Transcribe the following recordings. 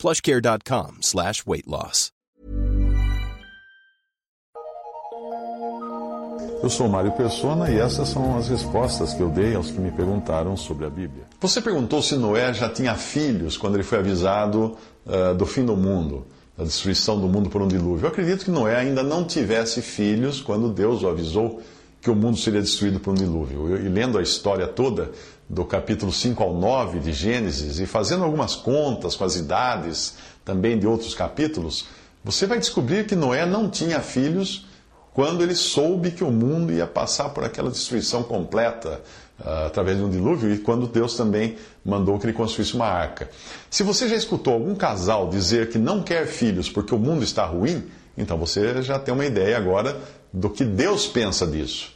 plushcare.com slash weight loss. Eu sou Mário Persona e essas são as respostas que eu dei aos que me perguntaram sobre a Bíblia. Você perguntou se Noé já tinha filhos quando ele foi avisado uh, do fim do mundo, da destruição do mundo por um dilúvio. Eu acredito que Noé ainda não tivesse filhos quando Deus o avisou que o mundo seria destruído por um dilúvio. E lendo a história toda, do capítulo 5 ao 9 de Gênesis, e fazendo algumas contas com as idades também de outros capítulos, você vai descobrir que Noé não tinha filhos quando ele soube que o mundo ia passar por aquela destruição completa uh, através de um dilúvio e quando Deus também mandou que ele construísse uma arca. Se você já escutou algum casal dizer que não quer filhos porque o mundo está ruim, então você já tem uma ideia agora do que Deus pensa disso.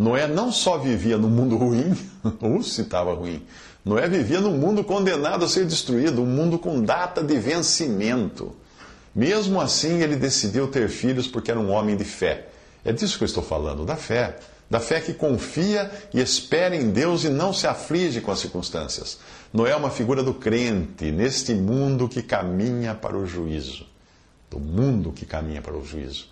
Noé não só vivia no mundo ruim, ou se estava ruim, Noé vivia num mundo condenado a ser destruído, um mundo com data de vencimento. Mesmo assim, ele decidiu ter filhos porque era um homem de fé. É disso que eu estou falando, da fé. Da fé que confia e espera em Deus e não se aflige com as circunstâncias. Noé é uma figura do crente neste mundo que caminha para o juízo. Do mundo que caminha para o juízo.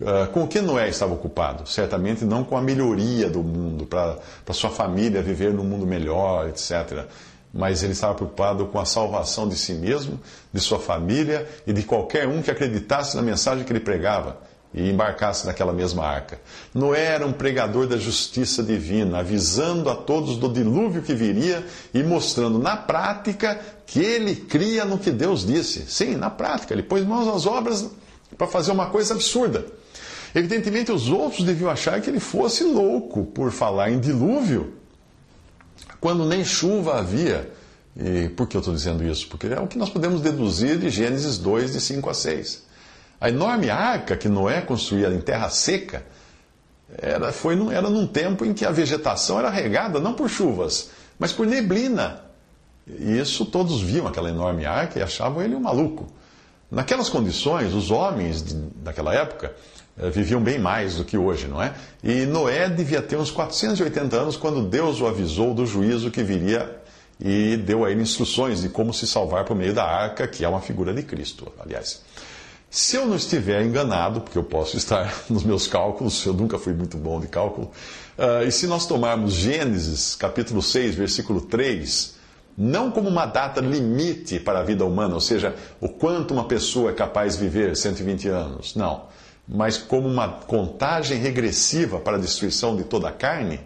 Uh, com o que Noé estava ocupado? Certamente não com a melhoria do mundo, para sua família viver num mundo melhor, etc. Mas ele estava preocupado com a salvação de si mesmo, de sua família e de qualquer um que acreditasse na mensagem que ele pregava e embarcasse naquela mesma arca. Noé era um pregador da justiça divina, avisando a todos do dilúvio que viria e mostrando na prática que ele cria no que Deus disse. Sim, na prática, ele pôs mãos às obras para fazer uma coisa absurda. Evidentemente, os outros deviam achar que ele fosse louco por falar em dilúvio, quando nem chuva havia. E por que eu estou dizendo isso? Porque é o que nós podemos deduzir de Gênesis 2, de 5 a 6. A enorme arca que Noé construía em terra seca era, foi, era num tempo em que a vegetação era regada não por chuvas, mas por neblina. E isso todos viam aquela enorme arca e achavam ele um maluco. Naquelas condições, os homens daquela época eh, viviam bem mais do que hoje, não é? E Noé devia ter uns 480 anos quando Deus o avisou do juízo que viria e deu a ele instruções de como se salvar por meio da arca, que é uma figura de Cristo, aliás. Se eu não estiver enganado, porque eu posso estar nos meus cálculos, eu nunca fui muito bom de cálculo, uh, e se nós tomarmos Gênesis, capítulo 6, versículo 3, não como uma data limite para a vida humana, ou seja, o quanto uma pessoa é capaz de viver 120 anos, não, mas como uma contagem regressiva para a destruição de toda a carne,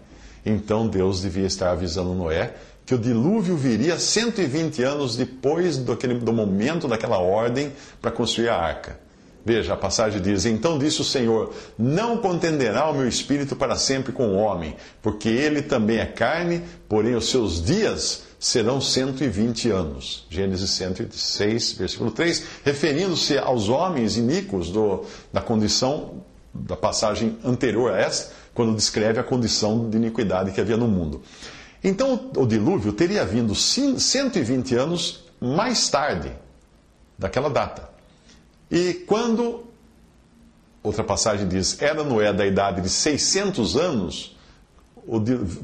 então Deus devia estar avisando Noé que o dilúvio viria 120 anos depois do, aquele, do momento daquela ordem para construir a arca. Veja, a passagem diz: Então disse o Senhor: Não contenderá o meu espírito para sempre com o homem, porque ele também é carne, porém os seus dias serão 120 anos. Gênesis 106, versículo 3, referindo-se aos homens iníquos do, da condição da passagem anterior a esta, quando descreve a condição de iniquidade que havia no mundo. Então o dilúvio teria vindo 120 anos mais tarde daquela data. E quando, outra passagem diz, era Noé da idade de 600 anos,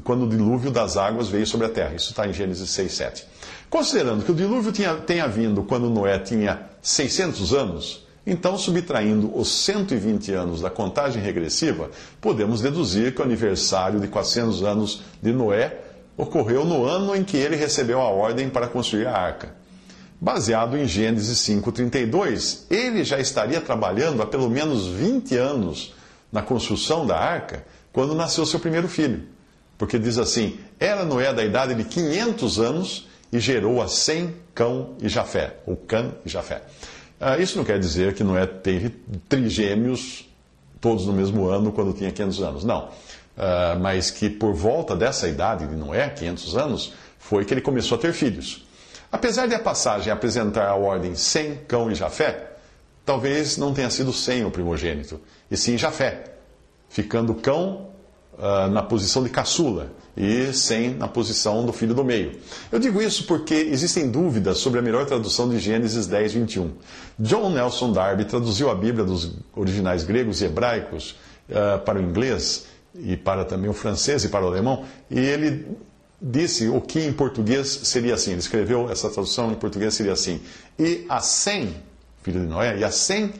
quando o dilúvio das águas veio sobre a terra. Isso está em Gênesis 6, 7. Considerando que o dilúvio tinha, tenha vindo quando Noé tinha 600 anos, então, subtraindo os 120 anos da contagem regressiva, podemos deduzir que o aniversário de 400 anos de Noé ocorreu no ano em que ele recebeu a ordem para construir a arca. Baseado em Gênesis 5,32, ele já estaria trabalhando há pelo menos 20 anos na construção da arca quando nasceu seu primeiro filho. Porque diz assim: Era Noé da idade de 500 anos e gerou a Sem, Cão e Jafé, ou Cã e Jafé. Ah, isso não quer dizer que Noé teve trigêmeos todos no mesmo ano quando tinha 500 anos. Não uh, mas que por volta dessa idade de Noé, 500 anos, foi que ele começou a ter filhos. Apesar de a passagem apresentar a ordem sem Cão e Jafé, talvez não tenha sido Sem o primogênito, e sim Jafé, ficando cão uh, na posição de caçula e Sem na posição do filho do meio. Eu digo isso porque existem dúvidas sobre a melhor tradução de Gênesis 10, 21. John Nelson Darby traduziu a Bíblia dos originais gregos e hebraicos uh, para o inglês e para também o francês e para o alemão, e ele disse o que em português seria assim. Ele escreveu essa tradução em português seria assim: E a Sem, filho de Noé, e a Sem,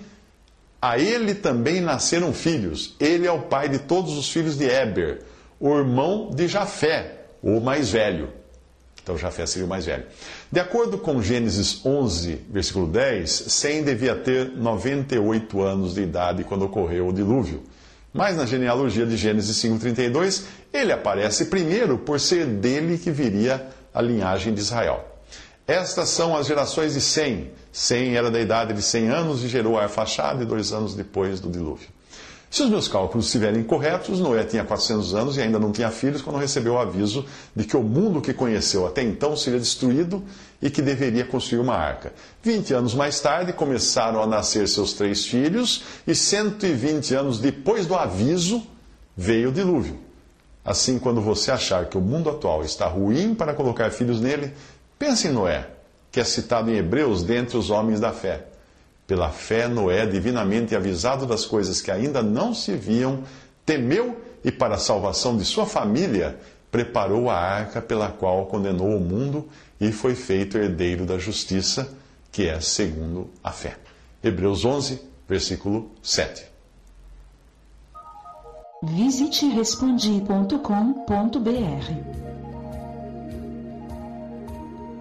a ele também nasceram filhos. Ele é o pai de todos os filhos de Eber, o irmão de Jafé, o mais velho. Então Jafé seria o mais velho. De acordo com Gênesis 11, versículo 10, Sem devia ter 98 anos de idade quando ocorreu o dilúvio. Mas na genealogia de Gênesis 5,32, ele aparece primeiro por ser dele que viria a linhagem de Israel. Estas são as gerações de Sem. Sem era da idade de 100 anos e gerou Arfaxade dois anos depois do dilúvio. Se os meus cálculos estiverem corretos, Noé tinha 400 anos e ainda não tinha filhos quando recebeu o aviso de que o mundo que conheceu até então seria destruído e que deveria construir uma arca. 20 anos mais tarde, começaram a nascer seus três filhos e 120 anos depois do aviso, veio o dilúvio. Assim, quando você achar que o mundo atual está ruim para colocar filhos nele, pense em Noé, que é citado em Hebreus dentre os homens da fé. Pela fé, Noé, divinamente avisado das coisas que ainda não se viam, temeu e, para a salvação de sua família, preparou a arca pela qual condenou o mundo e foi feito herdeiro da justiça, que é segundo a fé. Hebreus 11, versículo 7. Visite respondi.com.br.